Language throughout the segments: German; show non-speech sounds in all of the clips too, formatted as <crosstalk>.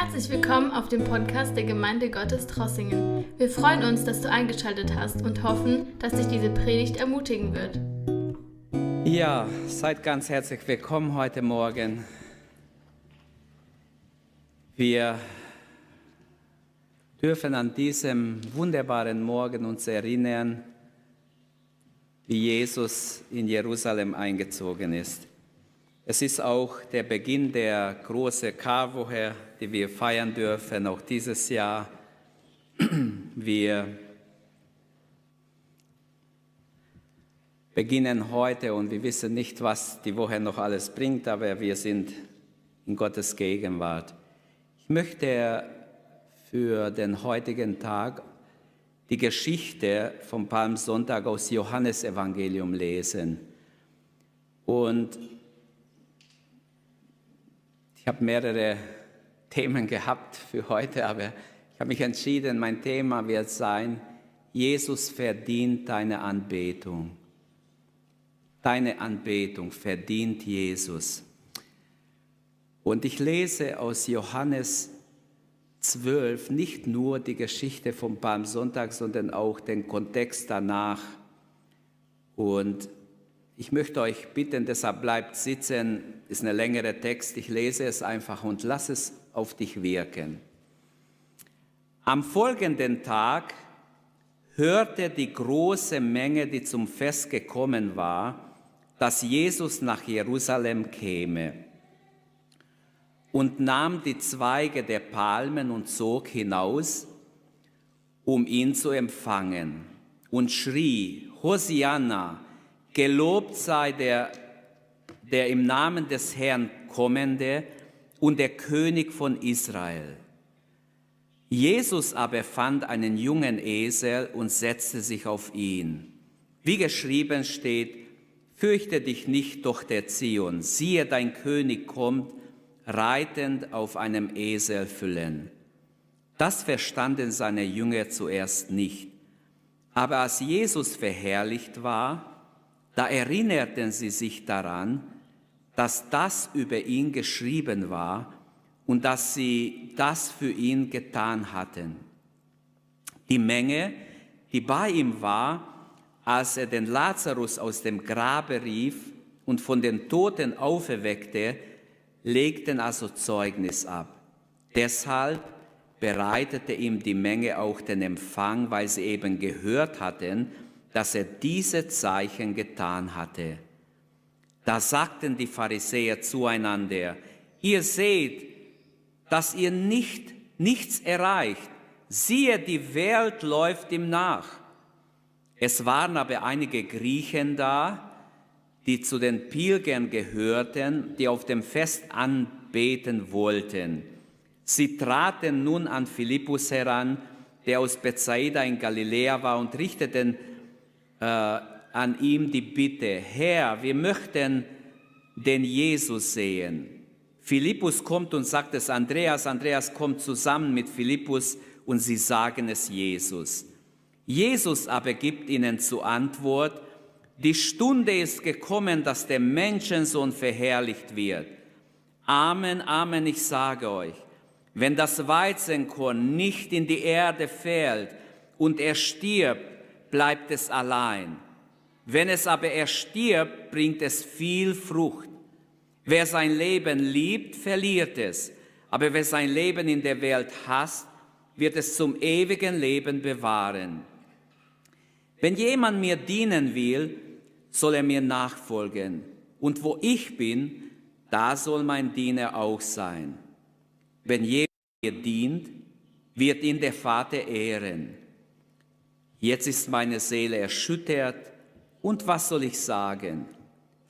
Herzlich willkommen auf dem Podcast der Gemeinde Gottes Trossingen. Wir freuen uns, dass du eingeschaltet hast und hoffen, dass dich diese Predigt ermutigen wird. Ja, seid ganz herzlich willkommen heute Morgen. Wir dürfen an diesem wunderbaren Morgen uns erinnern, wie Jesus in Jerusalem eingezogen ist. Es ist auch der Beginn der großen Karwoche, die wir feiern dürfen, auch dieses Jahr. <clears throat> Wir beginnen heute und wir wissen nicht, was die Woche noch alles bringt, aber wir sind in Gottes Gegenwart. Ich möchte für den heutigen Tag die Geschichte vom Palmsonntag aus Johannesevangelium lesen. Und ich habe mehrere Themen gehabt für heute, aber ich habe mich entschieden, mein Thema wird sein, Jesus verdient deine Anbetung. Deine Anbetung verdient Jesus. Und ich lese aus Johannes 12 nicht nur die Geschichte vom Palmsonntag, sondern auch den Kontext danach. Und ich möchte euch bitten, deshalb bleibt sitzen, ist ein längerer Text, ich lese es einfach und lass es auf dich wirken. Am folgenden Tag hörte die große Menge, die zum Fest gekommen war, dass Jesus nach Jerusalem käme und nahm die Zweige der Palmen und zog hinaus, um ihn zu empfangen und schrie, Hosianna, Gelobt sei der, der im Namen des Herrn kommende und der König von Israel. Jesus aber fand einen jungen Esel und setzte sich auf ihn. Wie geschrieben steht, fürchte dich nicht, doch der Zion, siehe, dein König kommt, reitend auf einem Esel füllen. Das verstanden seine Jünger zuerst nicht. Aber als Jesus verherrlicht war, da erinnerten sie sich daran, dass das über ihn geschrieben war und dass sie das für ihn getan hatten. Die Menge, die bei ihm war, als er den Lazarus aus dem Grabe rief und von den Toten auferweckte, legten also Zeugnis ab. Deshalb bereitete ihm die Menge auch den Empfang, weil sie eben gehört hatten, dass er diese Zeichen getan hatte. Da sagten die Pharisäer zueinander, ihr seht, dass ihr nicht, nichts erreicht. Siehe, die Welt läuft ihm nach. Es waren aber einige Griechen da, die zu den Pilgern gehörten, die auf dem Fest anbeten wollten. Sie traten nun an Philippus heran, der aus Bethsaida in Galiläa war, und richteten äh, an ihm die Bitte, Herr, wir möchten den Jesus sehen. Philippus kommt und sagt es Andreas, Andreas kommt zusammen mit Philippus und sie sagen es Jesus. Jesus aber gibt ihnen zur Antwort, die Stunde ist gekommen, dass der Menschensohn verherrlicht wird. Amen, Amen, ich sage euch, wenn das Weizenkorn nicht in die Erde fällt und er stirbt, bleibt es allein. Wenn es aber erstirbt, bringt es viel Frucht. Wer sein Leben liebt, verliert es. Aber wer sein Leben in der Welt hasst, wird es zum ewigen Leben bewahren. Wenn jemand mir dienen will, soll er mir nachfolgen. Und wo ich bin, da soll mein Diener auch sein. Wenn jemand mir dient, wird ihn der Vater ehren. Jetzt ist meine Seele erschüttert und was soll ich sagen?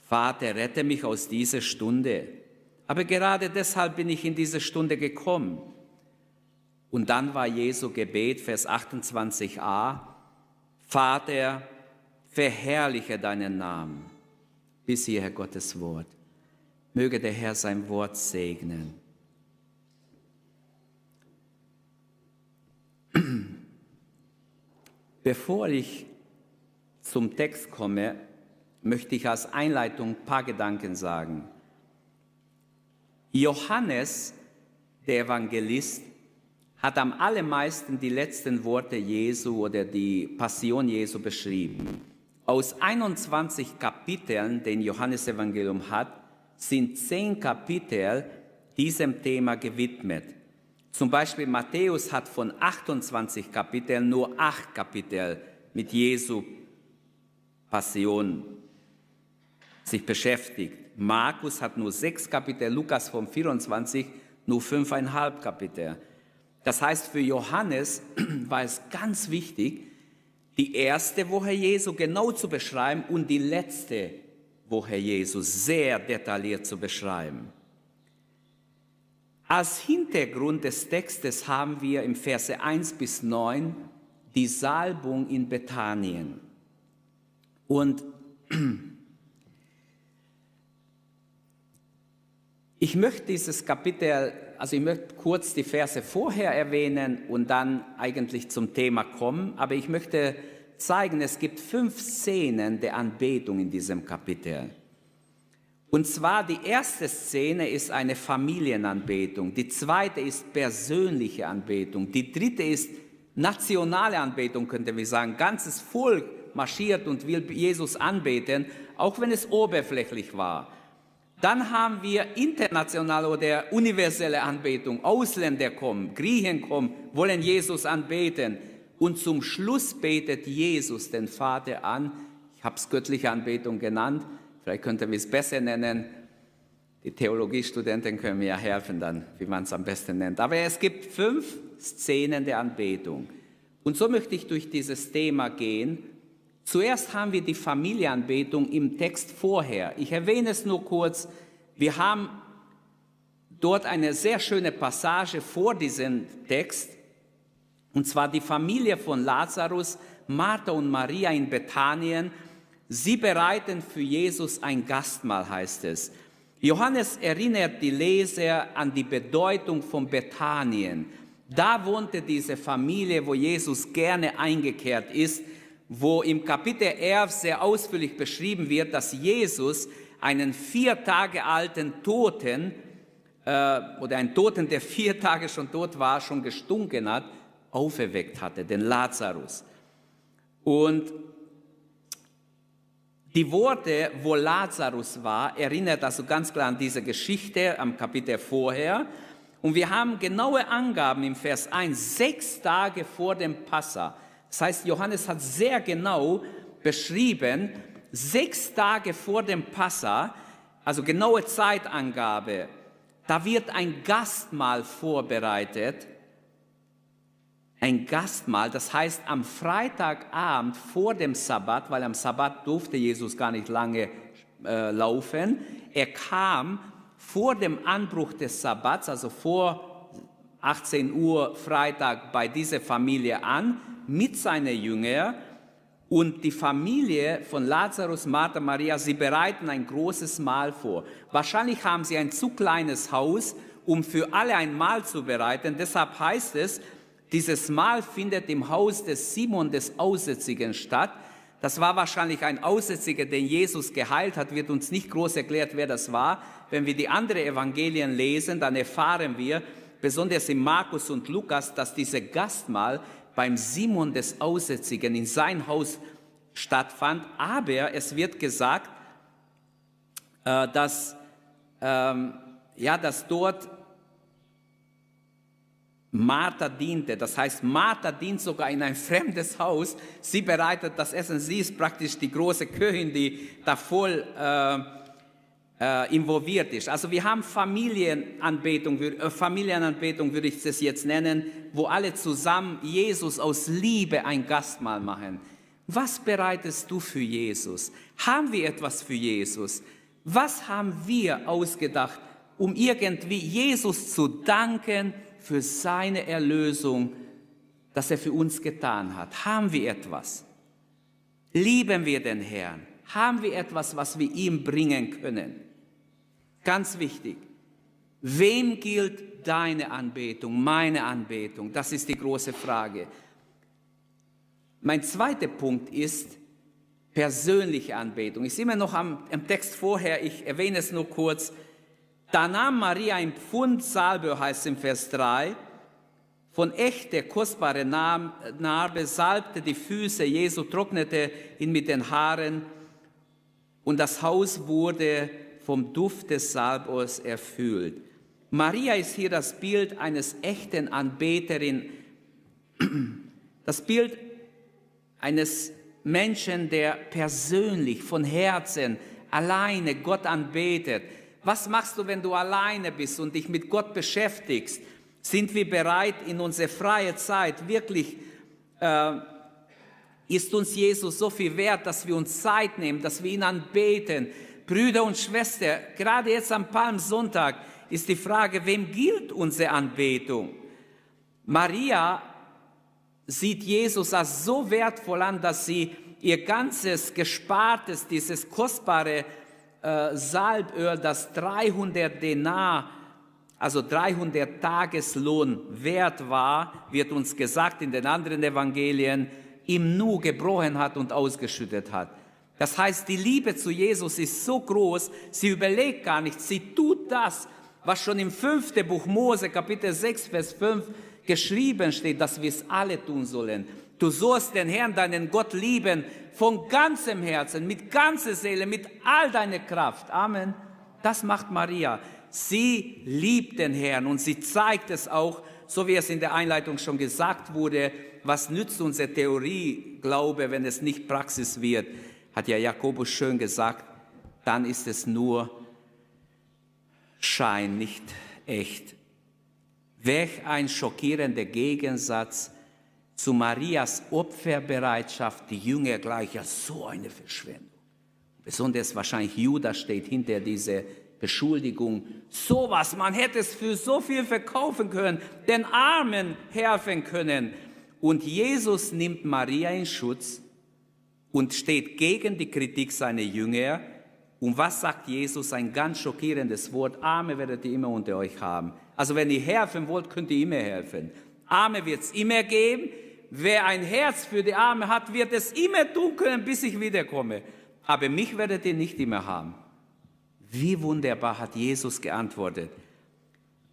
Vater, rette mich aus dieser Stunde. Aber gerade deshalb bin ich in diese Stunde gekommen. Und dann war Jesu Gebet, Vers 28a, Vater, verherrliche deinen Namen. Bis hierher Gottes Wort. Möge der Herr sein Wort segnen. <clears throat> Bevor ich zum Text komme, möchte ich als Einleitung ein paar Gedanken sagen. Johannes, der Evangelist, hat am allermeisten die letzten Worte Jesu oder die Passion Jesu beschrieben. Aus 21 Kapiteln, den Johannesevangelium hat, sind zehn Kapitel diesem Thema gewidmet. Zum Beispiel Matthäus hat von 28 Kapiteln nur acht Kapitel mit Jesu Passion sich beschäftigt. Markus hat nur sechs Kapitel, Lukas von 24 nur fünfeinhalb Kapitel. Das heißt, für Johannes <clears throat> war es ganz wichtig, die erste Woche Jesu genau zu beschreiben und die letzte Woche Jesu sehr detailliert zu beschreiben. Als Hintergrund des Textes haben wir im Verse 1 bis 9 die Salbung in Bethanien. Und ich möchte dieses Kapitel, also ich möchte kurz die Verse vorher erwähnen und dann eigentlich zum Thema kommen, aber ich möchte zeigen, es gibt fünf Szenen der Anbetung in diesem Kapitel. Und zwar die erste Szene ist eine Familienanbetung, die zweite ist persönliche Anbetung, die dritte ist nationale Anbetung, könnte wir sagen. Ganzes Volk marschiert und will Jesus anbeten, auch wenn es oberflächlich war. Dann haben wir internationale oder universelle Anbetung. Ausländer kommen, Griechen kommen, wollen Jesus anbeten. Und zum Schluss betet Jesus den Vater an. Ich habe es göttliche Anbetung genannt. Vielleicht könnten wir es besser nennen. Die Theologiestudenten können mir ja helfen dann, wie man es am besten nennt. Aber es gibt fünf Szenen der Anbetung. Und so möchte ich durch dieses Thema gehen. Zuerst haben wir die Familienanbetung im Text vorher. Ich erwähne es nur kurz. Wir haben dort eine sehr schöne Passage vor diesem Text. Und zwar die Familie von Lazarus, Martha und Maria in Bethanien. Sie bereiten für Jesus ein Gastmahl, heißt es. Johannes erinnert die Leser an die Bedeutung von Bethanien. Da wohnte diese Familie, wo Jesus gerne eingekehrt ist, wo im Kapitel 11 sehr ausführlich beschrieben wird, dass Jesus einen vier Tage alten Toten äh, oder einen Toten, der vier Tage schon tot war, schon gestunken hat, auferweckt hatte, den Lazarus. Und die Worte, wo Lazarus war, erinnert also ganz klar an diese Geschichte am Kapitel vorher. Und wir haben genaue Angaben im Vers 1, sechs Tage vor dem Passa. Das heißt, Johannes hat sehr genau beschrieben, sechs Tage vor dem Passa, also genaue Zeitangabe, da wird ein Gastmahl vorbereitet. Ein Gastmahl, das heißt am Freitagabend vor dem Sabbat, weil am Sabbat durfte Jesus gar nicht lange äh, laufen. Er kam vor dem Anbruch des Sabbats, also vor 18 Uhr Freitag bei dieser Familie an mit seinen Jüngern und die Familie von Lazarus, Martha, Maria, sie bereiten ein großes Mahl vor. Wahrscheinlich haben sie ein zu kleines Haus, um für alle ein Mahl zu bereiten. Deshalb heißt es, dieses Mahl findet im Haus des Simon des Aussätzigen statt. Das war wahrscheinlich ein Aussätziger, den Jesus geheilt hat, wird uns nicht groß erklärt, wer das war. Wenn wir die anderen Evangelien lesen, dann erfahren wir, besonders in Markus und Lukas, dass diese Gastmahl beim Simon des Aussätzigen in sein Haus stattfand. Aber es wird gesagt, äh, dass, ähm, ja, dass dort Martha diente. Das heißt, Martha dient sogar in ein fremdes Haus. Sie bereitet das Essen. Sie ist praktisch die große Köchin, die da voll äh, äh, involviert ist. Also wir haben Familienanbetung, äh, Familienanbetung würde ich das jetzt nennen, wo alle zusammen Jesus aus Liebe ein Gastmahl machen. Was bereitest du für Jesus? Haben wir etwas für Jesus? Was haben wir ausgedacht, um irgendwie Jesus zu danken für seine Erlösung, dass er für uns getan hat? Haben wir etwas? Lieben wir den Herrn? Haben wir etwas, was wir ihm bringen können? Ganz wichtig. Wem gilt deine Anbetung, meine Anbetung? Das ist die große Frage. Mein zweiter Punkt ist persönliche Anbetung. Ich sehe mir noch am, am Text vorher, ich erwähne es nur kurz. Da nahm Maria ein Pfund Salbe, heißt im Vers 3, von echter, kostbarer Narbe, salbte die Füße Jesu, trocknete ihn mit den Haaren und das Haus wurde vom Duft des Salbers erfüllt. Maria ist hier das Bild eines echten Anbeterin, <clears throat> das Bild eines Menschen, der persönlich, von Herzen, alleine Gott anbetet. Was machst du, wenn du alleine bist und dich mit Gott beschäftigst? Sind wir bereit, in unsere freie Zeit wirklich, äh, ist uns Jesus so viel wert, dass wir uns Zeit nehmen, dass wir ihn anbeten? Brüder und Schwestern, gerade jetzt am Palmsonntag ist die Frage, wem gilt unsere Anbetung? Maria sieht Jesus als so wertvoll an, dass sie ihr ganzes Gespartes, dieses kostbare äh, Salböl, das 300 Denar, also 300 Tageslohn wert war, wird uns gesagt in den anderen Evangelien, im Nu gebrochen hat und ausgeschüttet hat. Das heißt, die Liebe zu Jesus ist so groß, sie überlegt gar nicht, sie tut das, was schon im fünften Buch Mose, Kapitel 6, Vers 5 geschrieben steht, dass wir es alle tun sollen. Du sollst den Herrn, deinen Gott lieben, von ganzem Herzen, mit ganzer Seele, mit all deiner Kraft. Amen. Das macht Maria. Sie liebt den Herrn und sie zeigt es auch, so wie es in der Einleitung schon gesagt wurde, was nützt unsere Theorie, Glaube, wenn es nicht Praxis wird, hat ja Jakobus schön gesagt, dann ist es nur Schein, nicht echt. Welch ein schockierender Gegensatz zu Marias Opferbereitschaft, die Jünger gleich ja so eine Verschwendung. Besonders wahrscheinlich Judas steht hinter dieser Beschuldigung. Sowas, man hätte es für so viel verkaufen können, den Armen helfen können. Und Jesus nimmt Maria in Schutz und steht gegen die Kritik seiner Jünger. Und was sagt Jesus? Ein ganz schockierendes Wort. Arme werdet ihr immer unter euch haben. Also wenn ihr helfen wollt, könnt ihr immer helfen. Arme wird es immer geben. Wer ein Herz für die Arme hat, wird es immer tun können, bis ich wiederkomme. Aber mich werdet ihr nicht immer haben. Wie wunderbar hat Jesus geantwortet.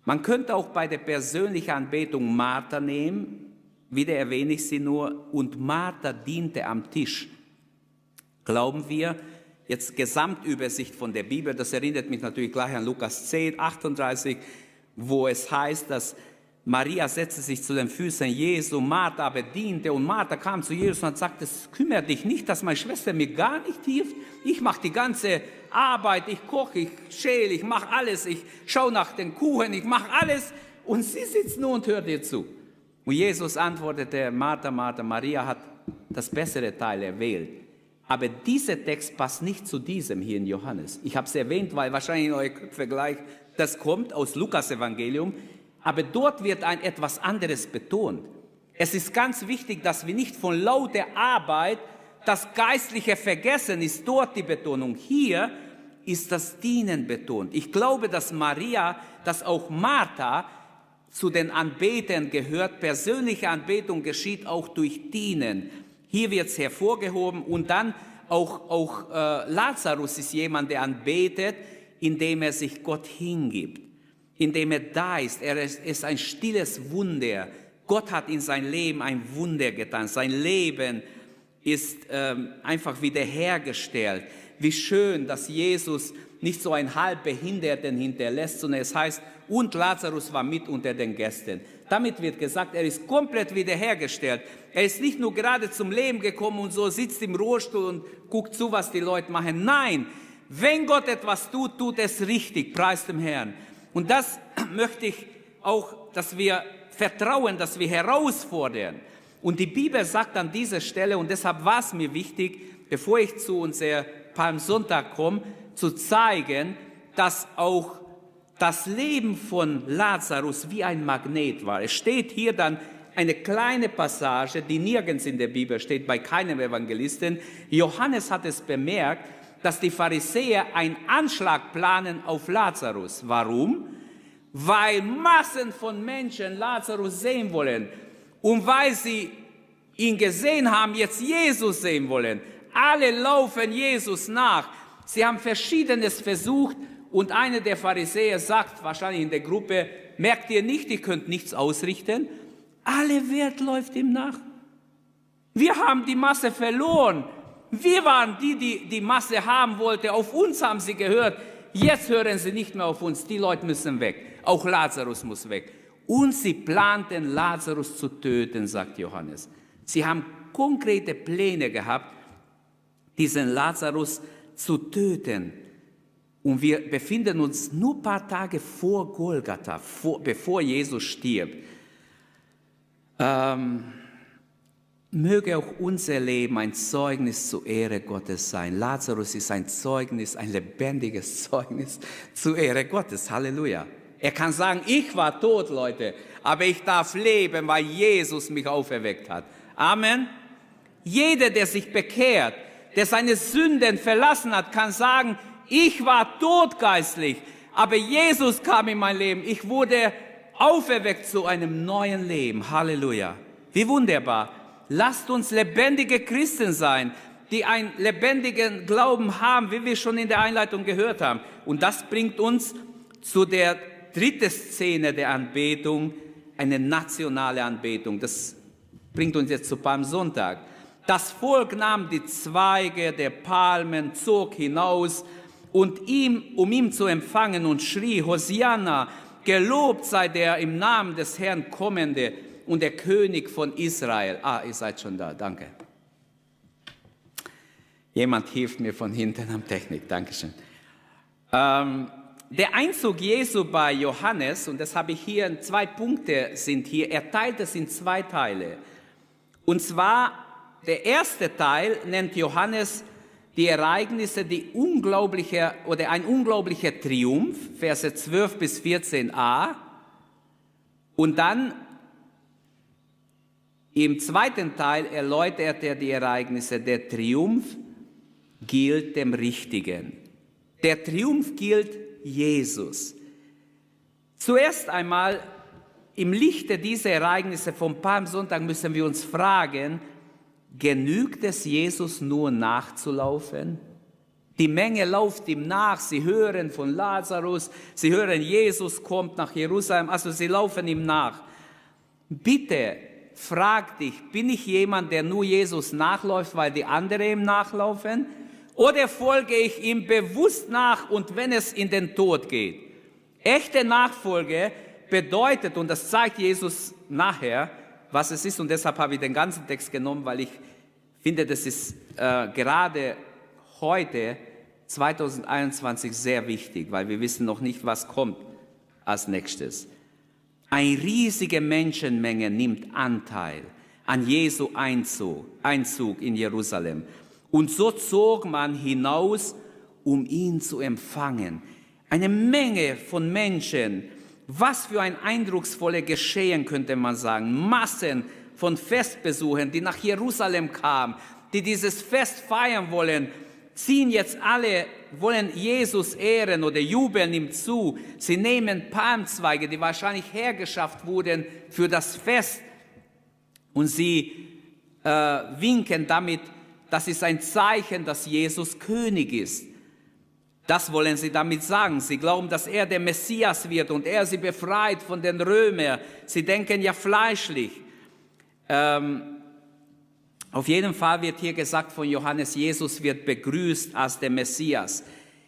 Man könnte auch bei der persönlichen Anbetung Martha nehmen. Wieder erwähne ich sie nur. Und Martha diente am Tisch. Glauben wir, jetzt Gesamtübersicht von der Bibel, das erinnert mich natürlich gleich an Lukas 10, 38, wo es heißt, dass Maria setzte sich zu den Füßen Jesu, Martha aber diente und Martha kam zu Jesus und sagte, es kümmert dich nicht, dass meine Schwester mir gar nicht hilft. Ich mache die ganze Arbeit, ich koche, ich schäle, ich mache alles, ich schaue nach den Kuchen, ich mache alles und sie sitzt nur und hört dir zu. Und Jesus antwortete, Martha, Martha, Maria hat das bessere Teil erwählt. Aber dieser Text passt nicht zu diesem hier in Johannes. Ich habe es erwähnt, weil wahrscheinlich in eure Köpfe gleich, das kommt aus Lukas Evangelium aber dort wird ein etwas anderes betont. Es ist ganz wichtig, dass wir nicht von lauter Arbeit das Geistliche vergessen, ist dort die Betonung. Hier ist das Dienen betont. Ich glaube, dass Maria, dass auch Martha zu den Anbetern gehört. Persönliche Anbetung geschieht auch durch Dienen. Hier wird es hervorgehoben und dann auch, auch äh, Lazarus ist jemand, der anbetet, indem er sich Gott hingibt indem er da ist. Er ist ein stilles Wunder. Gott hat in sein Leben ein Wunder getan. Sein Leben ist ähm, einfach wiederhergestellt. Wie schön, dass Jesus nicht so ein halb Behinderten hinterlässt, sondern es heißt, und Lazarus war mit unter den Gästen. Damit wird gesagt, er ist komplett wiederhergestellt. Er ist nicht nur gerade zum Leben gekommen und so sitzt im Rohrstuhl und guckt zu, was die Leute machen. Nein, wenn Gott etwas tut, tut es richtig, preis dem Herrn. Und das <clears throat> möchte ich auch, dass wir vertrauen, dass wir herausfordern. Und die Bibel sagt an dieser Stelle, und deshalb war es mir wichtig, bevor ich zu unser Palmsonntag komme, zu zeigen, dass auch das Leben von Lazarus wie ein Magnet war. Es steht hier dann eine kleine Passage, die nirgends in der Bibel steht, bei keinem Evangelisten. Johannes hat es bemerkt, dass die Pharisäer einen Anschlag planen auf Lazarus. Warum? Weil Massen von Menschen Lazarus sehen wollen und weil sie ihn gesehen haben, jetzt Jesus sehen wollen. Alle laufen Jesus nach. Sie haben Verschiedenes versucht, Und einer der Pharisäer sagt wahrscheinlich in der Gruppe, merkt ihr nicht, ihr könnt nichts ausrichten? Alle Welt läuft ihm nach. Wir haben die Masse verloren. Wir waren die, die die Masse haben wollte. Auf uns haben sie gehört. Jetzt hören sie nicht mehr auf uns. Die Leute müssen weg. Auch Lazarus muss weg. Und sie planten, Lazarus zu töten, sagt Johannes. Sie haben konkrete Pläne gehabt, diesen Lazarus zu töten. Und wir befinden uns nur ein paar Tage vor Golgatha, vor, bevor Jesus stirbt. Ähm, möge auch unser Leben ein Zeugnis zur Ehre Gottes sein. Lazarus ist ein Zeugnis, ein lebendiges <laughs> Zeugnis zur Ehre Gottes. Halleluja. Er kann sagen, ich war tot, Leute, aber ich darf leben, weil Jesus mich auferweckt hat. Amen. Jeder, der sich bekehrt, der seine Sünden verlassen hat, kann sagen, ich war totgeistlich, aber Jesus kam in mein Leben. Ich wurde auferweckt zu einem neuen Leben. Halleluja. Wie wunderbar. Lasst uns lebendige Christen sein, die einen lebendigen Glauben haben, wie wir schon in der Einleitung gehört haben. Und das bringt uns zu der dritten Szene der Anbetung, eine nationale Anbetung. Das bringt uns jetzt zu Palmsonntag. Das Volk nahm die Zweige der Palmen, zog hinaus und ihm, um ihn zu empfangen und schrie, Hosianna, gelobt sei der im Namen des Herrn kommende und der König von Israel. Ah, ihr seid schon da, danke. Jemand hilft mir von hinten am Technik, Dankeschön. Ähm, der Einzug Jesu bei Johannes, und das habe ich hier, zwei Punkte sind hier, er teilt es in zwei Teile. Und zwar der erste Teil nennt Johannes die Ereignisse, die unglaubliche oder ein unglaublicher Triumph, Verse 12 bis 14a. Und dann im zweiten Teil erläutert er die Ereignisse. Der Triumph gilt dem Richtigen. Der Triumph gilt Jesus. Zuerst einmal im Lichte dieser Ereignisse vom Palmsonntag müssen wir uns fragen, Genügt es Jesus nur nachzulaufen? Die Menge läuft ihm nach, sie hören von Lazarus, sie hören, Jesus kommt nach Jerusalem, also sie laufen ihm nach. Bitte frag dich, bin ich jemand, der nur Jesus nachläuft, weil die anderen ihm nachlaufen? Oder folge ich ihm bewusst nach und wenn es in den Tod geht? Echte Nachfolge bedeutet, und das zeigt Jesus nachher, was es ist und deshalb habe ich den ganzen Text genommen, weil ich finde, das ist äh, gerade heute, 2021, sehr wichtig, weil wir wissen noch nicht, was kommt als nächstes. Eine riesige Menschenmenge nimmt Anteil an Jesu Einzug, Einzug in Jerusalem. Und so zog man hinaus, um ihn zu empfangen. Eine Menge von Menschen was für ein eindrucksvolles Geschehen könnte man sagen. Massen von Festbesuchern, die nach Jerusalem kamen, die dieses Fest feiern wollen, ziehen jetzt alle, wollen Jesus ehren oder jubeln ihm zu. Sie nehmen Palmzweige, die wahrscheinlich hergeschafft wurden für das Fest und sie äh, winken damit, das ist ein Zeichen, dass Jesus König ist. Das wollen sie damit sagen. Sie glauben, dass er der Messias wird und er sie befreit von den Römern. Sie denken ja fleischlich. Ähm, auf jeden Fall wird hier gesagt von Johannes, Jesus wird begrüßt als der Messias.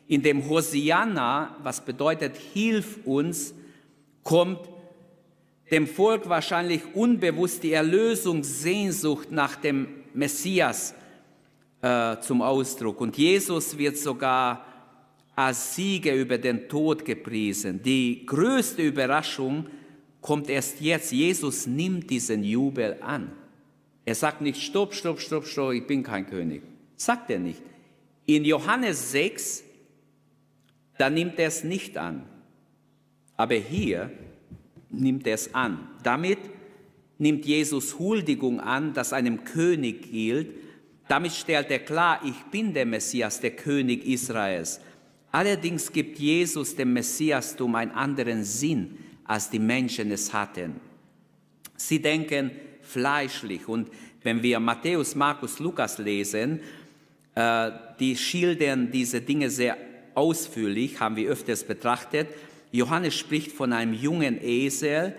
In dem Hosianna, was bedeutet, hilf uns, kommt dem Volk wahrscheinlich unbewusst die Erlösungssehnsucht nach dem Messias äh, zum Ausdruck. Und Jesus wird sogar als Sieger über den Tod gepriesen. Die größte Überraschung kommt erst jetzt. Jesus nimmt diesen Jubel an. Er sagt nicht, stopp, stopp, stopp, stopp, ich bin kein König. Sagt er nicht. In Johannes 6, da nimmt er es nicht an. Aber hier nimmt er es an. Damit nimmt Jesus Huldigung an, das einem König gilt. Damit stellt er klar, ich bin der Messias, der König Israels. Allerdings gibt Jesus dem Messiastum einen anderen Sinn, als die Menschen es hatten. Sie denken fleischlich und wenn wir Matthäus, Markus, Lukas lesen, äh, die schildern diese Dinge sehr ausführlich, haben wir öfters betrachtet. Johannes spricht von einem jungen Esel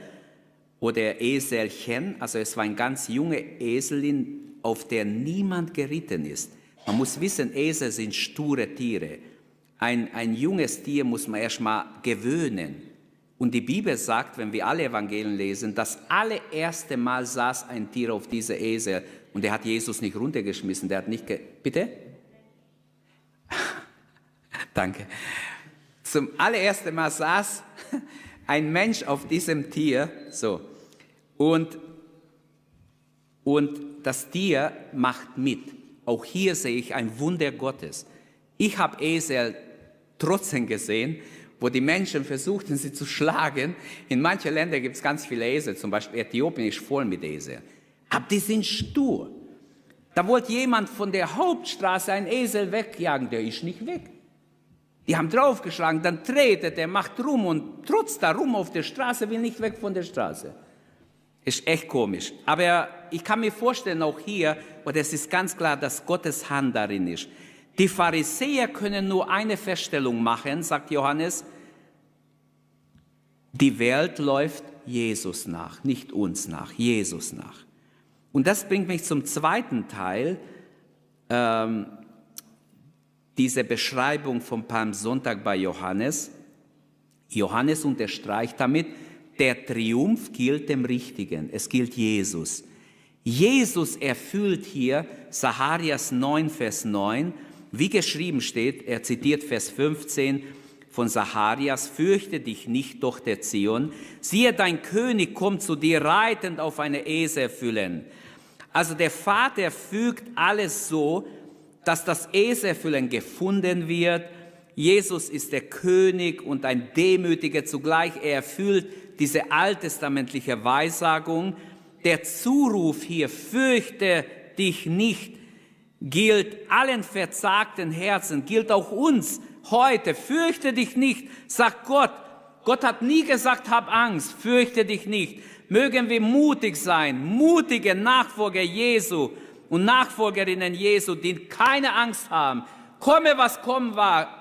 oder Eselchen, also es war ein ganz junge Eselin, auf der niemand geritten ist. Man muss wissen, Esel sind sture Tiere. Ein, ein junges Tier muss man erstmal gewöhnen. Und die Bibel sagt, wenn wir alle Evangelien lesen, das allererste Mal saß ein Tier auf dieser Esel und der hat Jesus nicht runtergeschmissen, der hat nicht, bitte? <laughs> Danke. Zum allerersten Mal saß <laughs> ein Mensch auf diesem Tier, so, und, und das Tier macht mit. Auch hier sehe ich ein Wunder Gottes. Ich habe Esel trotzdem gesehen, wo die Menschen versuchten, sie zu schlagen. In manchen Ländern gibt es ganz viele Esel, zum Beispiel Äthiopien ist voll mit Esel. Aber die sind stur. Da wollte jemand von der Hauptstraße einen Esel wegjagen, der ist nicht weg. Die haben draufgeschlagen, dann tretet er, macht rum und trotz da rum auf der Straße, will nicht weg von der Straße. Ist echt komisch. Aber ich kann mir vorstellen, auch hier, und es ist ganz klar, dass Gottes Hand darin ist. Die Pharisäer können nur eine Feststellung machen, sagt Johannes. Die Welt läuft Jesus nach, nicht uns nach, Jesus nach. Und das bringt mich zum zweiten Teil ähm, dieser Beschreibung vom Palmsonntag bei Johannes. Johannes unterstreicht damit, der Triumph gilt dem Richtigen, es gilt Jesus. Jesus erfüllt hier Saharias 9, Vers 9 wie geschrieben steht, er zitiert Vers 15 von Zacharias, fürchte dich nicht, Tochter Zion, siehe, dein König kommt zu dir reitend auf eine Eselfüllen. Also der Vater fügt alles so, dass das Eselfüllen gefunden wird. Jesus ist der König und ein Demütiger zugleich. Er erfüllt diese alttestamentliche Weissagung. Der Zuruf hier, fürchte dich nicht, gilt allen verzagten Herzen, gilt auch uns heute. Fürchte dich nicht, sagt Gott. Gott hat nie gesagt, hab Angst, fürchte dich nicht. Mögen wir mutig sein, mutige Nachfolger Jesu und Nachfolgerinnen Jesu, die keine Angst haben. Komme, was kommen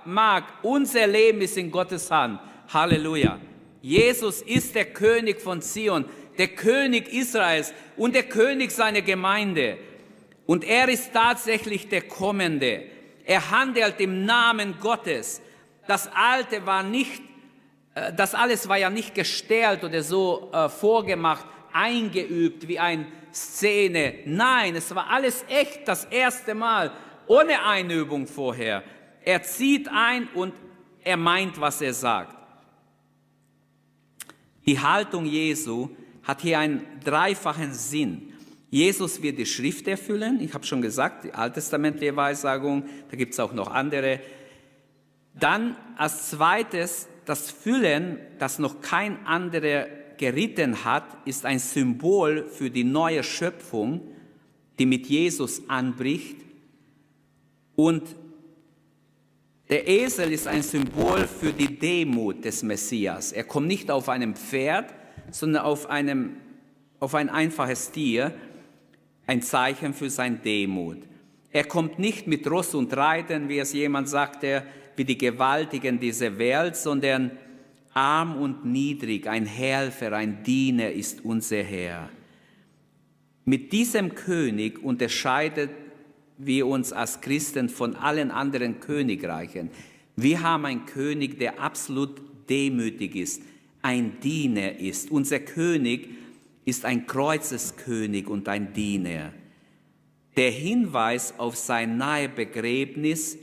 mag, unser Leben ist in Gottes Hand. Halleluja. Jesus ist der König von Zion, der König Israels und der König seiner Gemeinde. Und er ist tatsächlich der Kommende. Er handelt im Namen Gottes. Das Alte war nicht, äh, das alles war ja nicht gestellt oder so äh, vorgemacht, eingeübt wie eine Szene. Nein, es war alles echt das erste Mal, ohne Einübung vorher. Er zieht ein und er meint, was er sagt. Die Haltung Jesu hat hier einen dreifachen Sinn. Jesus wird die Schrift erfüllen. Ich habe schon gesagt, die alttestamentliche Weissagung, da gibt es auch noch andere. Dann als zweites, das Füllen, das noch kein anderer geritten hat, ist ein Symbol für die neue Schöpfung, die mit Jesus anbricht. Und der Esel ist ein Symbol für die Demut des Messias. Er kommt nicht auf einem Pferd, sondern auf, einem, auf ein einfaches Tier ein Zeichen für sein Demut. Er kommt nicht mit Ross und Reiten, wie es jemand sagte, wie die Gewaltigen dieser Welt, sondern arm und niedrig, ein Helfer, ein Diener ist unser Herr. Mit diesem König unterscheidet wir uns als Christen von allen anderen Königreichen. Wir haben einen König, der absolut demütig ist, ein Diener ist. Unser König ist ein Kreuzeskönig und ein Diener. Der Hinweis auf sein nahe Begräbnis,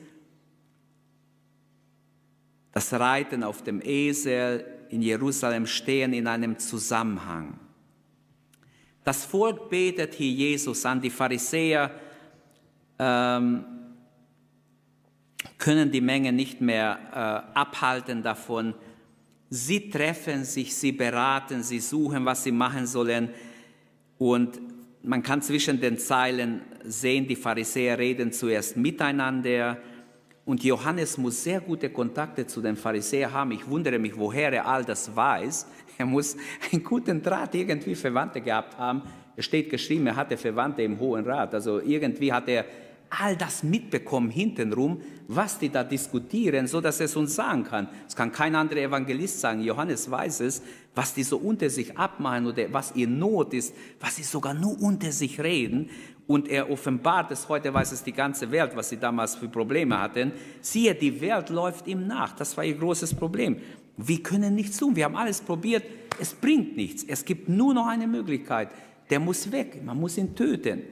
das Reiten auf dem Esel in Jerusalem stehen in einem Zusammenhang. Das Volk betet hier Jesus an, die Pharisäer ähm, können die Menge nicht mehr äh, abhalten davon, Sie treffen sich, sie beraten, sie suchen, was sie machen sollen. Und man kann zwischen den Zeilen sehen, die Pharisäer reden zuerst miteinander. Und Johannes muss sehr gute Kontakte zu den Pharisäern haben. Ich wundere mich, woher er all das weiß. Er muss einen guten Draht irgendwie Verwandte gehabt haben. Es steht geschrieben, er hatte Verwandte im Hohen Rat. Also irgendwie hat er all das mitbekommen hintenrum, was die da diskutieren, so dass es uns sagen kann. Es kann kein anderer Evangelist sagen. Johannes weiß es, was die so unter sich abmachen oder was ihr Not ist, was sie sogar nur unter sich reden. Und er offenbart es, heute weiß es die ganze Welt, was sie damals für Probleme hatten. Siehe, die Welt läuft ihm nach. Das war ihr großes Problem. Wir können nichts tun. Wir haben alles probiert. Es bringt nichts. Es gibt nur noch eine Möglichkeit. Der muss weg. Man muss ihn töten.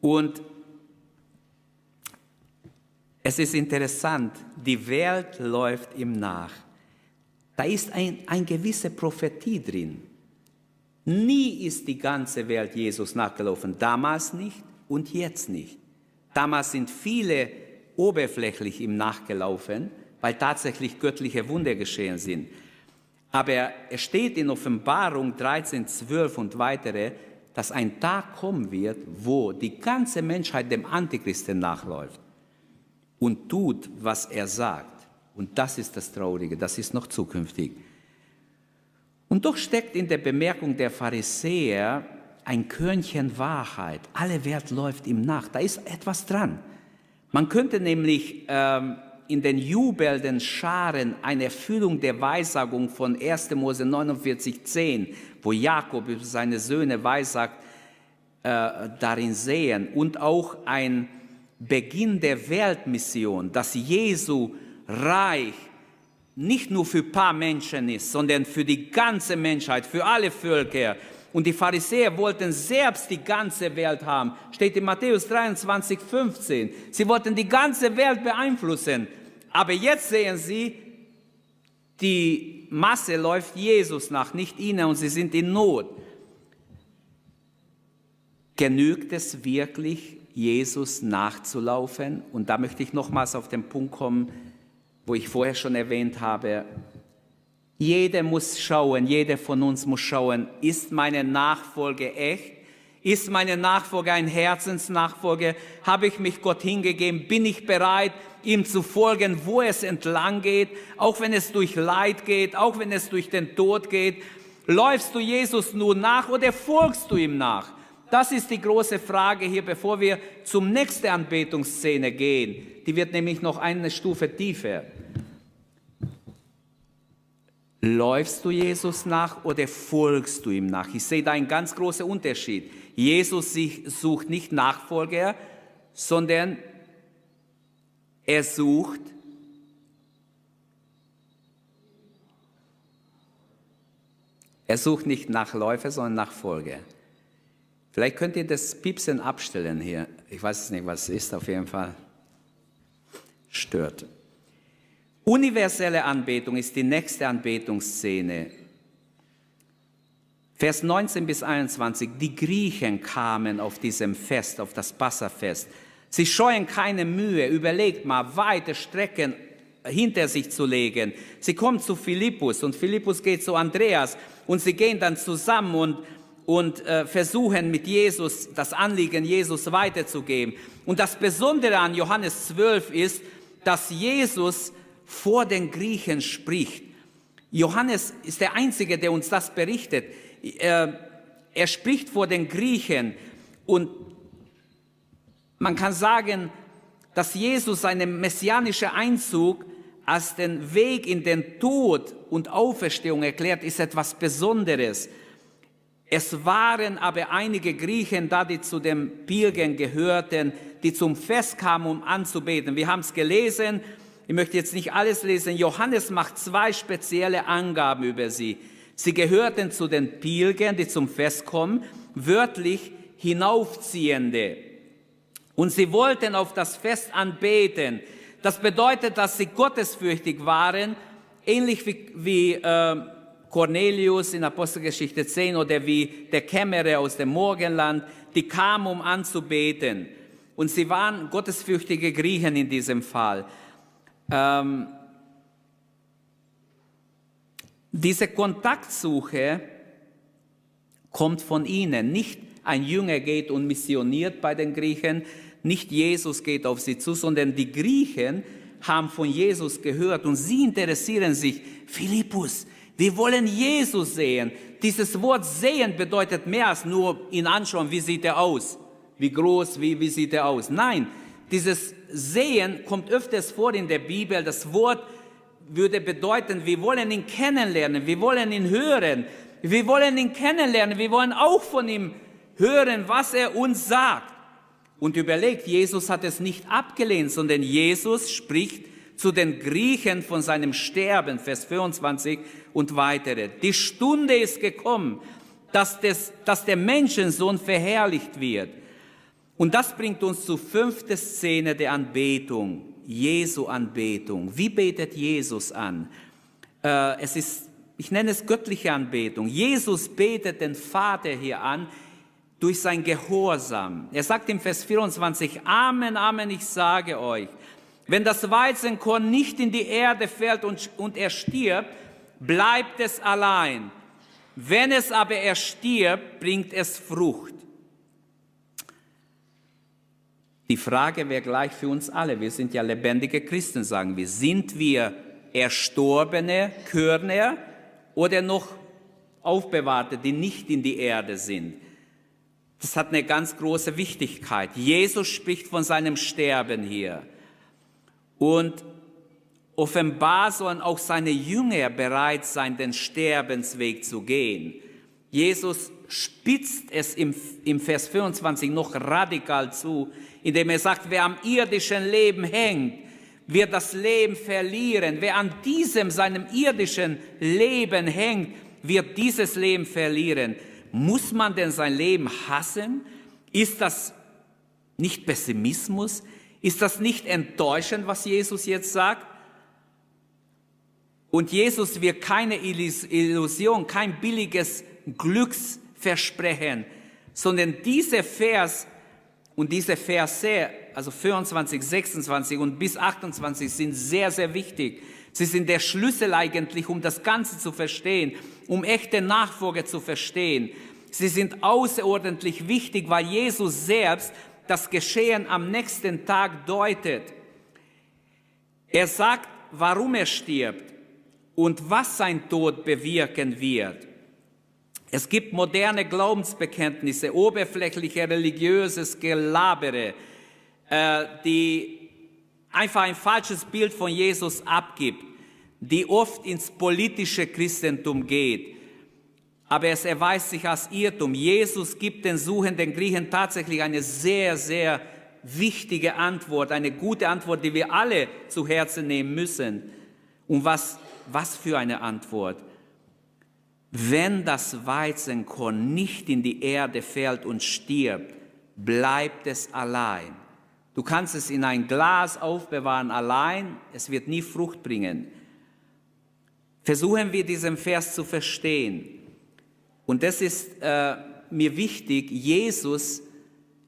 Und es ist interessant, die Welt läuft ihm nach. Da ist ein, eine gewisse Prophetie drin. Nie ist die ganze Welt Jesus nachgelaufen, damals nicht und jetzt nicht. Damals sind viele oberflächlich ihm nachgelaufen, weil tatsächlich göttliche Wunder geschehen sind. Aber es steht in Offenbarung 13, 12 und weitere, dass ein Tag kommen wird, wo die ganze Menschheit dem Antichristen nachläuft und tut, was er sagt. Und das ist das Traurige, das ist noch zukünftig. Und doch steckt in der Bemerkung der Pharisäer ein Körnchen Wahrheit. Alle Welt läuft ihm nach. Da ist etwas dran. Man könnte nämlich ähm, in den jubelnden Scharen eine Erfüllung der Weissagung von 1. Mose 49, 10, wo Jakob über seine Söhne weissagt, äh, darin sehen. Und auch ein Beginn der Weltmission, dass Jesu Reich nicht nur für ein paar Menschen ist, sondern für die ganze Menschheit, für alle Völker. Und die Pharisäer wollten selbst die ganze Welt haben. Steht in Matthäus 23, 15. Sie wollten die ganze Welt beeinflussen. Aber jetzt sehen sie, die Masse läuft Jesus nach, nicht ihnen, und sie sind in Not. Genügt es wirklich, Jesus nachzulaufen? Und da möchte ich nochmals auf den Punkt kommen, wo ich vorher schon erwähnt habe, jeder muss schauen, jeder von uns muss schauen, ist meine Nachfolge echt? Ist meine Nachfolge ein Herzensnachfolge? Habe ich mich Gott hingegeben? Bin ich bereit, ihm zu folgen, wo es entlang geht? Auch wenn es durch Leid geht, auch wenn es durch den Tod geht. Läufst du Jesus nur nach oder folgst du ihm nach? Das ist die große Frage hier, bevor wir zum nächsten Anbetungsszene gehen. Die wird nämlich noch eine Stufe tiefer. Läufst du Jesus nach oder folgst du ihm nach? Ich sehe da einen ganz großen Unterschied. Jesus sucht nicht Nachfolger, sondern er sucht Er sucht nicht Nachläufer, sondern Nachfolger. Vielleicht könnt ihr das Piepsen abstellen hier. Ich weiß nicht, was es ist, auf jeden Fall. Stört. Universelle Anbetung ist die nächste Anbetungsszene. Vers 19 bis 21. Die Griechen kamen auf diesem Fest, auf das Passafest. Sie scheuen keine Mühe, überlegt mal, weite Strecken hinter sich zu legen. Sie kommen zu Philippus und Philippus geht zu Andreas und sie gehen dann zusammen und und äh, versuchen mit Jesus das Anliegen Jesus weiterzugeben. Und das Besondere an Johannes 12 ist, dass Jesus vor den Griechen spricht. Johannes ist der Einzige, der uns das berichtet. Er, er spricht vor den Griechen und man kann sagen, dass Jesus seinen messianischen Einzug als den Weg in den Tod und Auferstehung erklärt, ist etwas Besonderes. Es waren aber einige Griechen da, die zu den Pilgern gehörten, die zum Fest kamen, um anzubeten. Wir haben es gelesen. Ich möchte jetzt nicht alles lesen. Johannes macht zwei spezielle Angaben über sie. Sie gehörten zu den Pilgern, die zum Fest kommen, wörtlich hinaufziehende. Und sie wollten auf das Fest anbeten. Das bedeutet, dass sie gottesfürchtig waren, ähnlich wie, wie äh, Cornelius in Apostelgeschichte 10 oder wie der Kämmerer aus dem Morgenland, die kamen, um anzubeten. Und sie waren gottesfürchtige Griechen in diesem Fall. Ähm, diese Kontaktsuche kommt von ihnen. Nicht ein Jünger geht und missioniert bei den Griechen, nicht Jesus geht auf sie zu, sondern die Griechen haben von Jesus gehört und sie interessieren sich. Philippus, wir wollen Jesus sehen. Dieses Wort sehen bedeutet mehr als nur ihn anschauen, wie sieht er aus, wie groß, wie, wie sieht er aus. Nein, Dieses Sehen kommt öfters vor in der Bibel. Das Wort würde bedeuten, wir wollen ihn kennenlernen, wir wollen ihn hören, wir wollen ihn kennenlernen, wir wollen auch von ihm hören, was er uns sagt. Und überlegt, Jesus hat es nicht abgelehnt, sondern Jesus spricht zu den Griechen von seinem Sterben, Vers 25 und weitere. Die Stunde ist gekommen, dass, das, dass der Menschensohn verherrlicht wird. Und das bringt uns zur fünften Szene der Anbetung, Jesu Anbetung. Wie betet Jesus an? Äh, es ist, ich nenne es göttliche Anbetung. Jesus betet den Vater hier an durch sein Gehorsam. Er sagt im Vers 24, Amen, Amen, ich sage euch, wenn das Weizenkorn nicht in die Erde fällt und, und er stirbt, bleibt es allein. Wenn es aber erstirbt, bringt es Frucht. Die Frage wäre gleich für uns alle. Wir sind ja lebendige Christen, sagen wir. Sind wir erstorbene Körner oder noch aufbewahrte, die nicht in die Erde sind? Das hat eine ganz große Wichtigkeit. Jesus spricht von seinem Sterben hier. Und offenbar sollen auch seine Jünger bereit sein, den Sterbensweg zu gehen. Jesus spitzt es im, im Vers 25 noch radikal zu, indem er sagt, wer am irdischen Leben hängt, wird das Leben verlieren. Wer an diesem, seinem irdischen Leben hängt, wird dieses Leben verlieren. Muss man denn sein Leben hassen? Ist das nicht Pessimismus? Ist das nicht enttäuschend, was Jesus jetzt sagt? Und Jesus wird keine Illusion, kein billiges Glücksversprechen, sondern dieser Vers und diese Verse, also 24, 26 und bis 28 sind sehr, sehr wichtig. Sie sind der Schlüssel eigentlich, um das Ganze zu verstehen, um echte Nachfolge zu verstehen. Sie sind außerordentlich wichtig, weil Jesus selbst das Geschehen am nächsten Tag deutet. Er sagt, warum er stirbt und was sein Tod bewirken wird. Es gibt moderne Glaubensbekenntnisse, oberflächliche religiöses Gelabere, äh, die einfach ein falsches Bild von Jesus abgibt, die oft ins politische Christentum geht aber es erweist sich als Irrtum. Jesus gibt den suchenden Griechen tatsächlich eine sehr, sehr wichtige Antwort, eine gute Antwort, die wir alle zu Herzen nehmen müssen. Und was, was für eine Antwort? Wenn das Weizenkorn nicht in die Erde fällt und stirbt, bleibt es allein. Du kannst es in ein Glas aufbewahren allein, es wird nie Frucht bringen. Versuchen wir diesen Vers zu verstehen. Und das ist äh, mir wichtig. Jesus,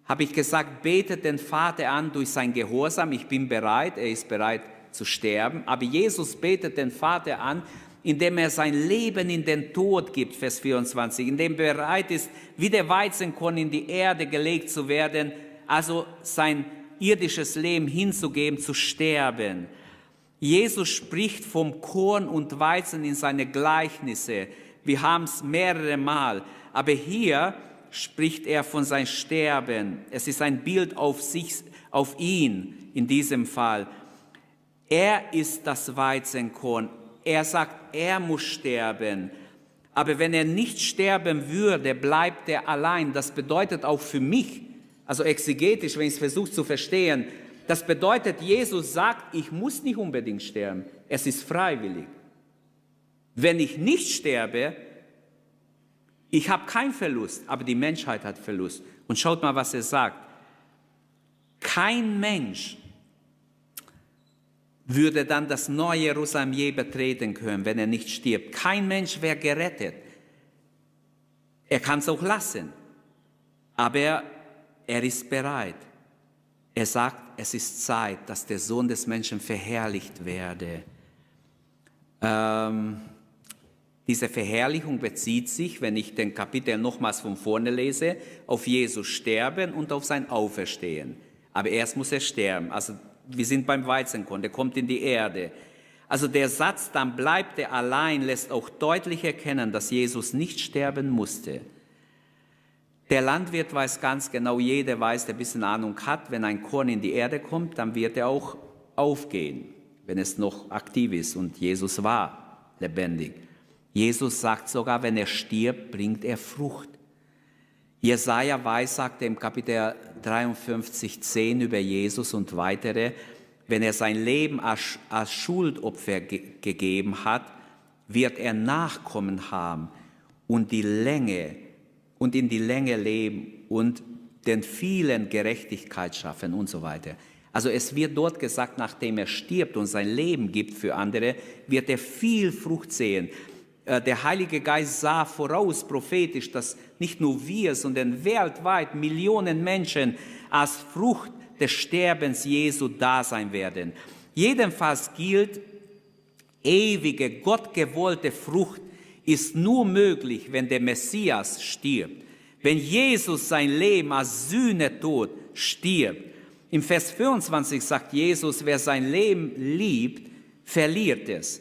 habe ich gesagt, betet den Vater an durch sein Gehorsam. Ich bin bereit, er ist bereit zu sterben. Aber Jesus betet den Vater an, indem er sein Leben in den Tod gibt, Vers 24, indem er bereit ist, wie der Weizenkorn in die Erde gelegt zu werden, also sein irdisches Leben hinzugeben, zu sterben. Jesus spricht vom Korn und Weizen in seine Gleichnisse. Wir haben es mehrere Mal. Aber hier spricht er von sein Sterben. Es ist ein Bild auf sich, auf ihn in diesem Fall. Er ist das Weizenkorn. Er sagt, er muss sterben. Aber wenn er nicht sterben würde, bleibt er allein. Das bedeutet auch für mich, also exegetisch, wenn ich es versuche zu verstehen, das bedeutet, Jesus sagt, ich muss nicht unbedingt sterben. Es ist freiwillig. Wenn ich nicht sterbe, ich habe keinen Verlust, aber die Menschheit hat Verlust. Und schaut mal, was er sagt. Kein Mensch würde dann das neue Jerusalem je betreten können, wenn er nicht stirbt. Kein Mensch wäre gerettet. Er kann es auch lassen, aber er ist bereit. Er sagt, es ist Zeit, dass der Sohn des Menschen verherrlicht werde. Ähm, diese Verherrlichung bezieht sich, wenn ich den Kapitel nochmals von vorne lese, auf Jesus sterben und auf sein Auferstehen. Aber erst muss er sterben. Also wir sind beim Weizenkorn, der kommt in die Erde. Also der Satz, dann bleibt er allein, lässt auch deutlich erkennen, dass Jesus nicht sterben musste. Der Landwirt weiß ganz genau, jeder weiß, der ein bisschen Ahnung hat, wenn ein Korn in die Erde kommt, dann wird er auch aufgehen, wenn es noch aktiv ist. Und Jesus war lebendig. Jesus sagt sogar, wenn er stirbt, bringt er Frucht. Jesaja weiß, sagte im Kapitel 53, 10 über Jesus und weitere, wenn er sein Leben als, als Schuldopfer ge gegeben hat, wird er Nachkommen haben und die Länge und in die Länge leben und den vielen Gerechtigkeit schaffen und so weiter. Also es wird dort gesagt, nachdem er stirbt und sein Leben gibt für andere, wird er viel Frucht sehen. Äh, der Heilige Geist sah voraus prophetisch, dass nicht nur wir, sondern weltweit Millionen Menschen als Frucht des Sterbens Jesu da sein werden. Jedenfalls gilt, ewige, gottgewollte Frucht ist nur möglich, wenn der Messias stirbt. Wenn Jesus sein Leben als Sühnetod stirbt. Im Vers 25 sagt Jesus, wer sein Leben liebt, verliert es.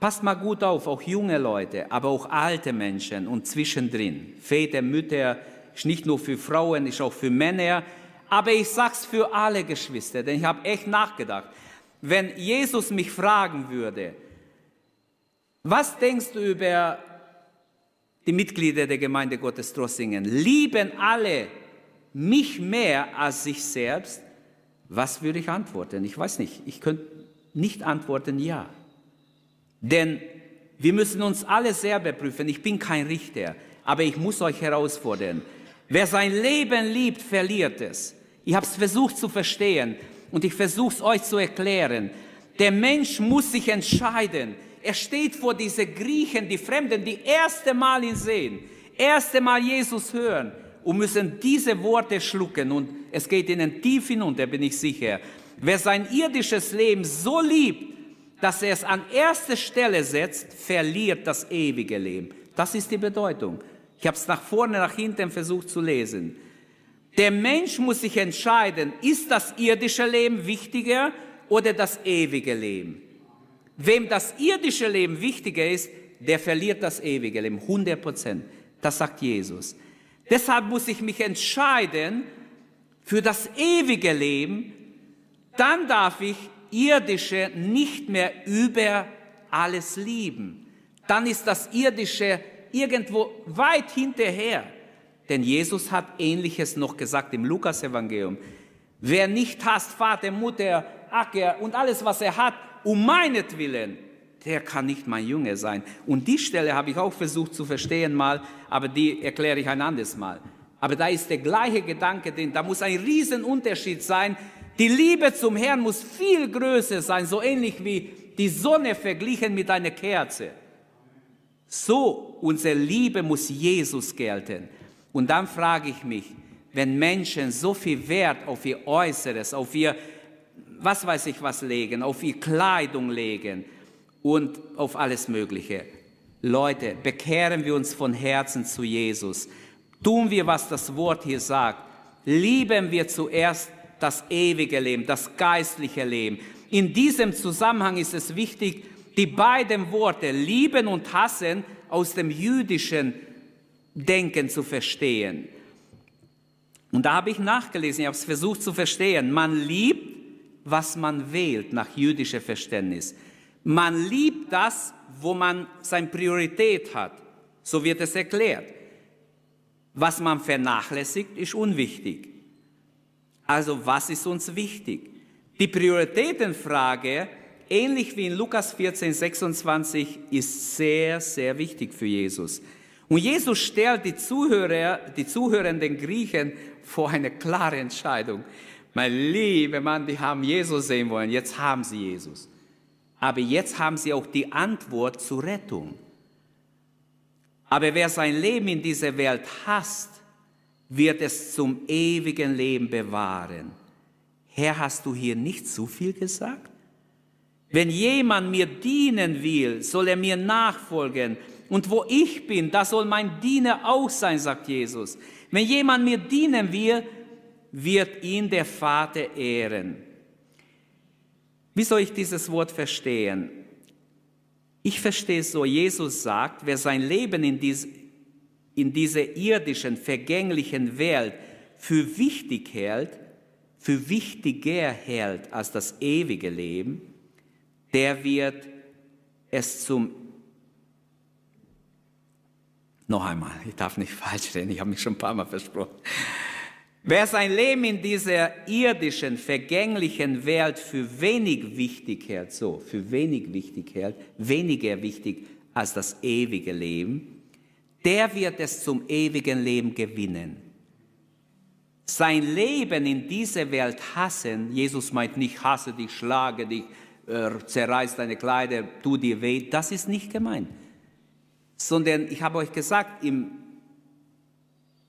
Passt mal gut auf, auch junge Leute, aber auch alte Menschen und zwischendrin. Väter, Mütter, ist nicht nur für Frauen, ist auch für Männer. Aber ich sag's für alle Geschwister, denn ich habe echt nachgedacht. Wenn Jesus mich fragen würde, was denkst du über die Mitglieder der Gemeinde Gottes Trossingen? Lieben alle mich mehr als sich selbst? Was würde ich antworten? Ich weiß nicht. Ich könnte nicht antworten ja. Denn wir müssen uns alle selber prüfen. Ich bin kein Richter, aber ich muss euch herausfordern. Wer sein Leben liebt, verliert es. Ich habe es versucht zu verstehen und ich versuche es euch zu erklären. Der Mensch muss sich entscheiden. Er steht vor diese Griechen, die Fremden, die erste Mal ihn sehen, erste Mal Jesus hören und müssen diese Worte schlucken und es geht ihnen tief hinunter, bin ich sicher. Wer sein irdisches Leben so liebt, dass er es an erste Stelle setzt, verliert das ewige Leben. Das ist die Bedeutung. Ich habe es nach vorne, nach hinten versucht zu lesen. Der Mensch muss sich entscheiden, ist das irdische Leben wichtiger oder das ewige Leben? Wem das irdische Leben wichtiger ist, der verliert das ewige Leben, 100 Prozent. Das sagt Jesus. Deshalb muss ich mich entscheiden für das ewige Leben. Dann darf ich irdische nicht mehr über alles lieben. Dann ist das irdische irgendwo weit hinterher. Denn Jesus hat ähnliches noch gesagt im Lukas-Evangelium. Wer nicht hasst Vater, Mutter, Acker und alles, was er hat, um meinetwillen, der kann nicht mein Junge sein. Und die Stelle habe ich auch versucht zu verstehen mal, aber die erkläre ich ein anderes Mal. Aber da ist der gleiche Gedanke drin. Da muss ein Riesenunterschied sein. Die Liebe zum Herrn muss viel größer sein, so ähnlich wie die Sonne verglichen mit einer Kerze. So, unsere Liebe muss Jesus gelten. Und dann frage ich mich, wenn Menschen so viel Wert auf ihr Äußeres, auf ihr, was weiß ich was legen, auf ihr Kleidung legen und auf alles Mögliche. Leute, bekehren wir uns von Herzen zu Jesus. Tun wir, was das Wort hier sagt. Lieben wir zuerst das ewige Leben, das geistliche Leben. In diesem Zusammenhang ist es wichtig, die beiden Worte lieben und hassen aus dem jüdischen Denken zu verstehen. Und da habe ich nachgelesen, ich habe es versucht zu verstehen. Man liebt, was man wählt nach jüdischem Verständnis. Man liebt das, wo man seine Priorität hat. So wird es erklärt. Was man vernachlässigt, ist unwichtig. Also was ist uns wichtig? Die Prioritätenfrage ähnlich wie in Lukas 14, 26, ist sehr, sehr wichtig für Jesus. Und Jesus stellt die Zuhörer, die zuhörenden Griechen vor eine klare Entscheidung. Mein lieber Mann, die haben Jesus sehen wollen, jetzt haben sie Jesus. Aber jetzt haben sie auch die Antwort zur Rettung. Aber wer sein Leben in dieser Welt hasst, wird es zum ewigen Leben bewahren. Herr, hast du hier nicht zu viel gesagt? Wenn jemand mir dienen will, soll er mir nachfolgen. Und wo ich bin, da soll mein Diener auch sein, sagt Jesus. Wenn jemand mir dienen will, wird ihn der Vater ehren. Wie soll ich dieses Wort verstehen? Ich verstehe es so, Jesus sagt, wer sein Leben in, dies, in dieser irdischen, vergänglichen Welt für wichtig hält, für wichtiger hält als das ewige Leben, der wird es zum noch einmal, ich darf nicht falsch reden, ich habe mich schon ein paar Mal versprochen. Wer sein Leben in dieser irdischen, vergänglichen Welt für wenig wichtig hält, so, für wenig wichtig hält, weniger wichtig als das ewige Leben, der wird es zum ewigen Leben gewinnen. Sein Leben in dieser Welt hassen, Jesus meint nicht hasse dich, schlage dich, äh, zerreiß deine Kleider, tu dir weh, das ist nicht gemeint. Sondern ich habe euch gesagt, im,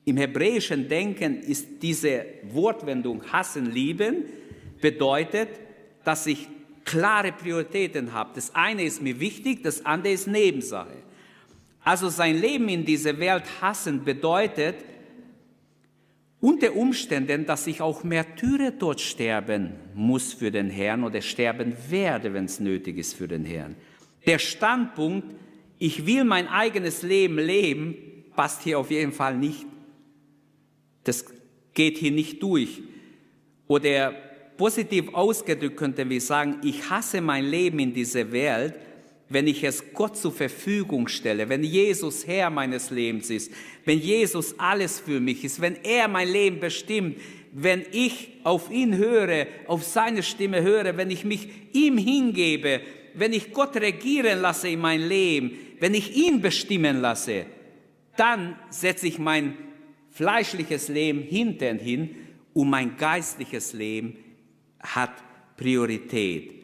im hebräischen Denken ist diese Wortwendung hassen, lieben, bedeutet, dass ich klare Prioritäten habe. Das eine ist mir wichtig, das andere ist Nebensache. Also sein Leben in dieser Welt hassen bedeutet unter Umständen, dass ich auch Märtyrer dort sterben muss für den Herrn oder sterben werde, wenn es nötig ist für den Herrn. Der Standpunkt, ich will mein eigenes Leben leben, passt hier auf jeden Fall nicht. Das geht hier nicht durch. Oder positiv ausgedrückt könnten wir sagen, ich hasse mein Leben in dieser Welt, wenn ich es Gott zur Verfügung stelle, wenn Jesus Herr meines Lebens ist, wenn Jesus alles für mich ist, wenn er mein Leben bestimmt, wenn ich auf ihn höre, auf seine Stimme höre, wenn ich mich ihm hingebe, wenn ich Gott regieren lasse in mein Leben, wenn ich ihn bestimmen lasse, dann setze ich mein fleischliches Leben hinten hin und mein geistliches Leben hat Priorität.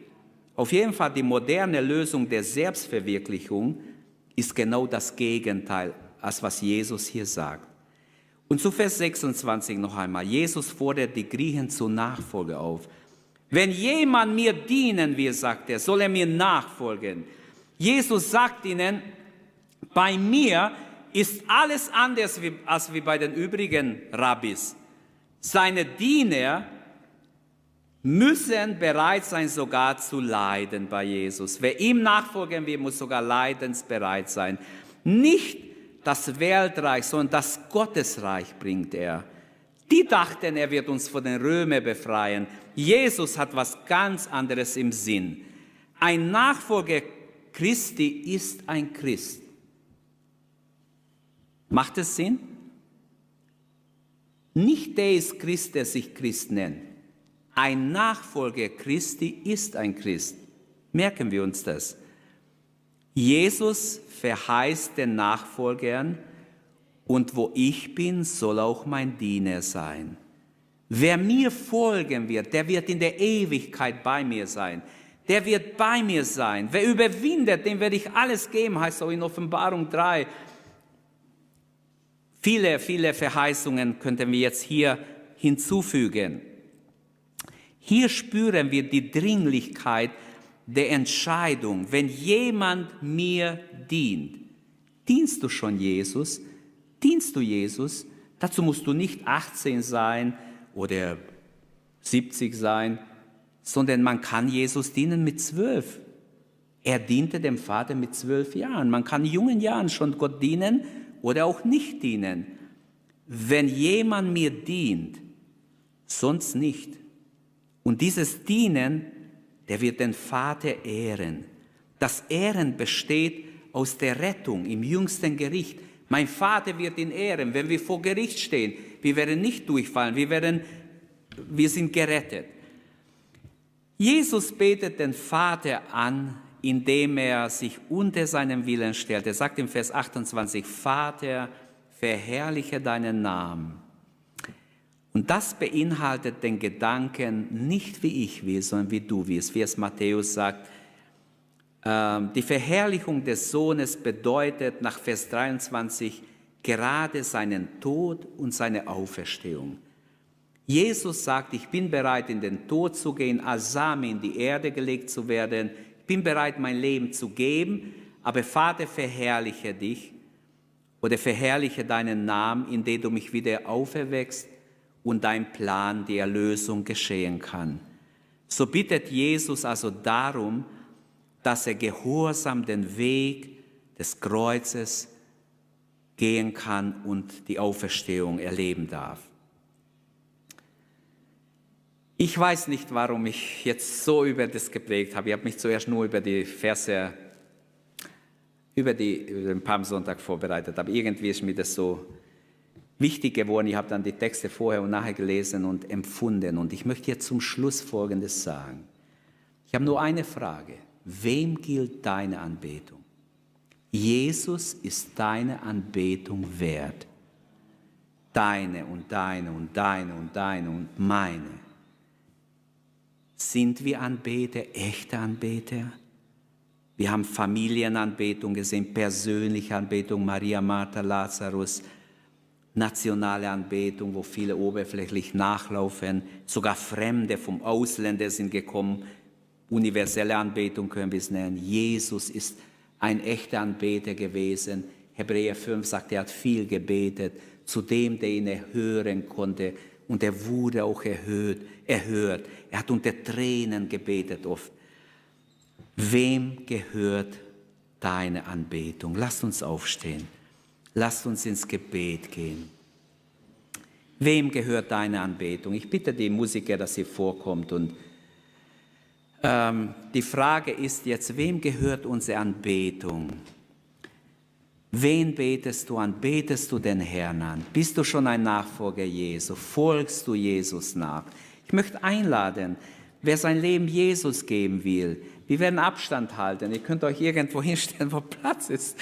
Auf jeden Fall die moderne Lösung der Selbstverwirklichung ist genau das Gegenteil, als was Jesus hier sagt. Und zu Vers 26 noch einmal. Jesus fordert die Griechen zur Nachfolge auf. Wenn jemand mir dienen will, sagt er, soll er mir nachfolgen. Jesus sagt ihnen, bei mir ist alles anders als wie bei den übrigen Rabbis. Seine Diener müssen bereit sein, sogar zu leiden bei Jesus. Wer ihm nachfolgen will, muss sogar leidensbereit sein. Nicht das Weltreich, sondern das Gottesreich bringt er. Die dachten, er wird uns von den Römern befreien. Jesus hat was ganz anderes im Sinn. Ein Nachfolger Christi ist ein Christ. Macht es Sinn? Nicht der ist Christ, der sich Christ nennt. Ein Nachfolger Christi ist ein Christ. Merken wir uns das. Jesus verheißt den Nachfolgern, und wo ich bin, soll auch mein Diener sein. Wer mir folgen wird, der wird in der Ewigkeit bei mir sein. Der wird bei mir sein. Wer überwindet, dem werde ich alles geben, heißt auch in Offenbarung 3. Viele, viele Verheißungen könnten wir jetzt hier hinzufügen. Hier spüren wir die Dringlichkeit der Entscheidung. Wenn jemand mir dient, dienst du schon Jesus? Dienst du Jesus? Dazu musst du nicht 18 sein oder 70 sein, sondern man kann Jesus dienen mit zwölf. Er diente dem Vater mit zwölf Jahren. Man kann in jungen Jahren schon Gott dienen oder auch nicht dienen. Wenn jemand mir dient, sonst nicht, und dieses Dienen, der wird den Vater ehren. Das Ehren besteht aus der Rettung im jüngsten Gericht. Mein Vater wird ihn ehren, wenn wir vor Gericht stehen. Wir werden nicht durchfallen, wir, werden, wir sind gerettet. Jesus betet den Vater an, indem er sich unter seinem Willen stellt. Er sagt im Vers 28, Vater, verherrliche deinen Namen. Und das beinhaltet den Gedanken nicht wie ich will, sondern wie du willst, wie es Matthäus sagt. Ähm, die Verherrlichung des Sohnes bedeutet nach Vers 23 gerade seinen Tod und seine Auferstehung. Jesus sagt, ich bin bereit, in den Tod zu gehen, als Same in die Erde gelegt zu werden. Ich bin bereit, mein Leben zu geben, aber Vater, verherrliche dich oder verherrliche deinen Namen, indem du mich wieder auferweckst und dein Plan die Erlösung geschehen kann. So bittet Jesus also darum, dass er gehorsam den Weg des Kreuzes gehen kann und die Auferstehung erleben darf. Ich weiß nicht, warum ich jetzt so über das geprägt habe. Ich habe mich zuerst nur über die Verse, über, die, über den Palmsonntag vorbereitet, aber irgendwie ist mir das so wichtig geworden. Ich habe dann die Texte vorher und nachher gelesen und empfunden. Und ich möchte jetzt zum Schluss Folgendes sagen. Ich habe nur eine Frage. Wem gilt deine Anbetung? Jesus ist deine Anbetung wert. Deine und deine und deine und deine und meine. Sind wir Anbeter, echte Anbeter? Wir haben Familienanbetung gesehen, persönliche Anbetung, Maria, Martha, Lazarus, nationale Anbetung, wo viele oberflächlich nachlaufen, sogar Fremde vom Ausländer sind gekommen. Universelle Anbetung können wir es nennen. Jesus ist ein echter Anbeter gewesen. Hebräer 5 sagt, er hat viel gebetet, zu dem, der ihn erhören konnte. Und er wurde auch erhöht, erhört. Er hat unter Tränen gebetet oft. Wem gehört deine Anbetung? Lasst uns aufstehen. Lasst uns ins Gebet gehen. Wem gehört deine Anbetung? Ich bitte die Musiker, dass sie vorkommt. Und ähm, die Frage ist jetzt, wem gehört unsere Anbetung? Wen betest du an? Betest du den Herrn an? Bist du schon ein Nachfolger Jesu? Folgst du Jesus nach? Ich möchte einladen, wer sein Leben Jesus geben will. Wir werden Abstand halten. Ihr könnt euch irgendwo <laughs> hinstellen, wo Platz ist.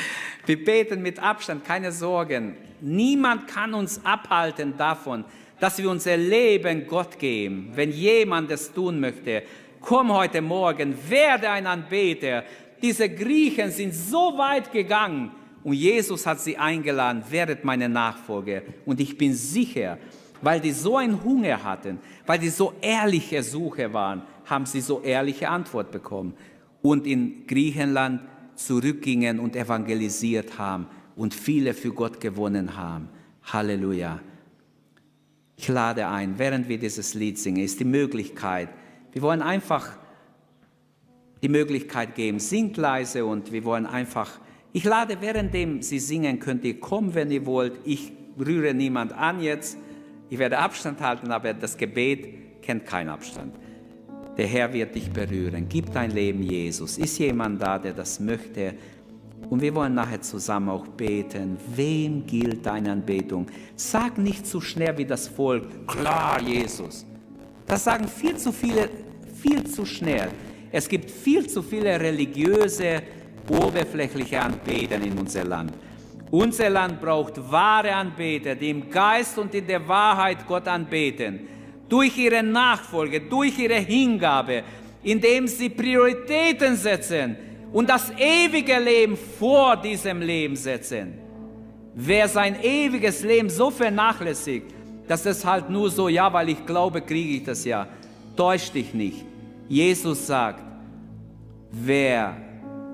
Wir beten mit Abstand, keine Sorgen. Niemand kann uns abhalten davon, dass wir unser Leben Gott geben. Wenn jemand es tun möchte, komm heute Morgen, werde ein Anbeter. Diese Griechen sind so weit gegangen, und Jesus hat sie eingeladen, werdet meine Nachfolger. Und ich bin sicher, weil die so einen Hunger hatten, weil die so ehrliche Suche waren, haben sie so ehrliche Antwort bekommen. Und in Griechenland zurückgingen und evangelisiert haben und viele für Gott gewonnen haben. Halleluja. Ich lade ein, während wir dieses Lied singen, ist die Möglichkeit, wir wollen einfach die Möglichkeit geben, singt leise und wir wollen einfach ich lade, währenddem Sie singen, könnt ihr kommen, wenn ihr wollt. Ich rühre niemand an jetzt. Ich werde Abstand halten, aber das Gebet kennt keinen Abstand. Der Herr wird dich berühren. Gib dein Leben Jesus. Ist jemand da, der das möchte? Und wir wollen nachher zusammen auch beten. Wem gilt deine Anbetung? Sag nicht zu schnell wie das Volk, klar, Jesus. Das sagen viel zu viele, viel zu schnell. Es gibt viel zu viele religiöse oberflächliche Anbeter in unser Land. Unser Land braucht wahre Anbeter, die im Geist und in der Wahrheit Gott anbeten. Durch ihre Nachfolge, durch ihre Hingabe, indem sie Prioritäten setzen und das ewige Leben vor diesem Leben setzen. Wer sein ewiges Leben so vernachlässigt, dass es halt nur so, ja, weil ich glaube, kriege ich das ja, täusch dich nicht. Jesus sagt, wer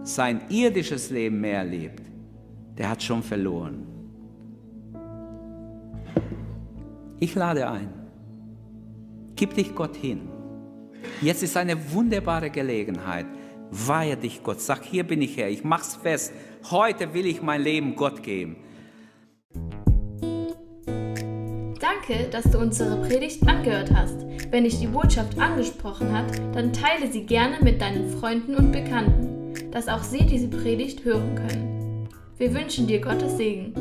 sein irdisches Leben mehr lebt, der hat schon verloren. Ich lade ein. Gib dich Gott hin. Jetzt ist eine wunderbare Gelegenheit. Weihe dich Gott. Sag, hier bin ich her. Ich mach's fest. Heute will ich mein Leben Gott geben. Danke, dass du unsere Predigt angehört hast. Wenn dich die Botschaft angesprochen hat, dann teile sie gerne mit deinen Freunden und Bekannten dass auch sie diese Predigt hören können. Wir wünschen dir Gottes Segen.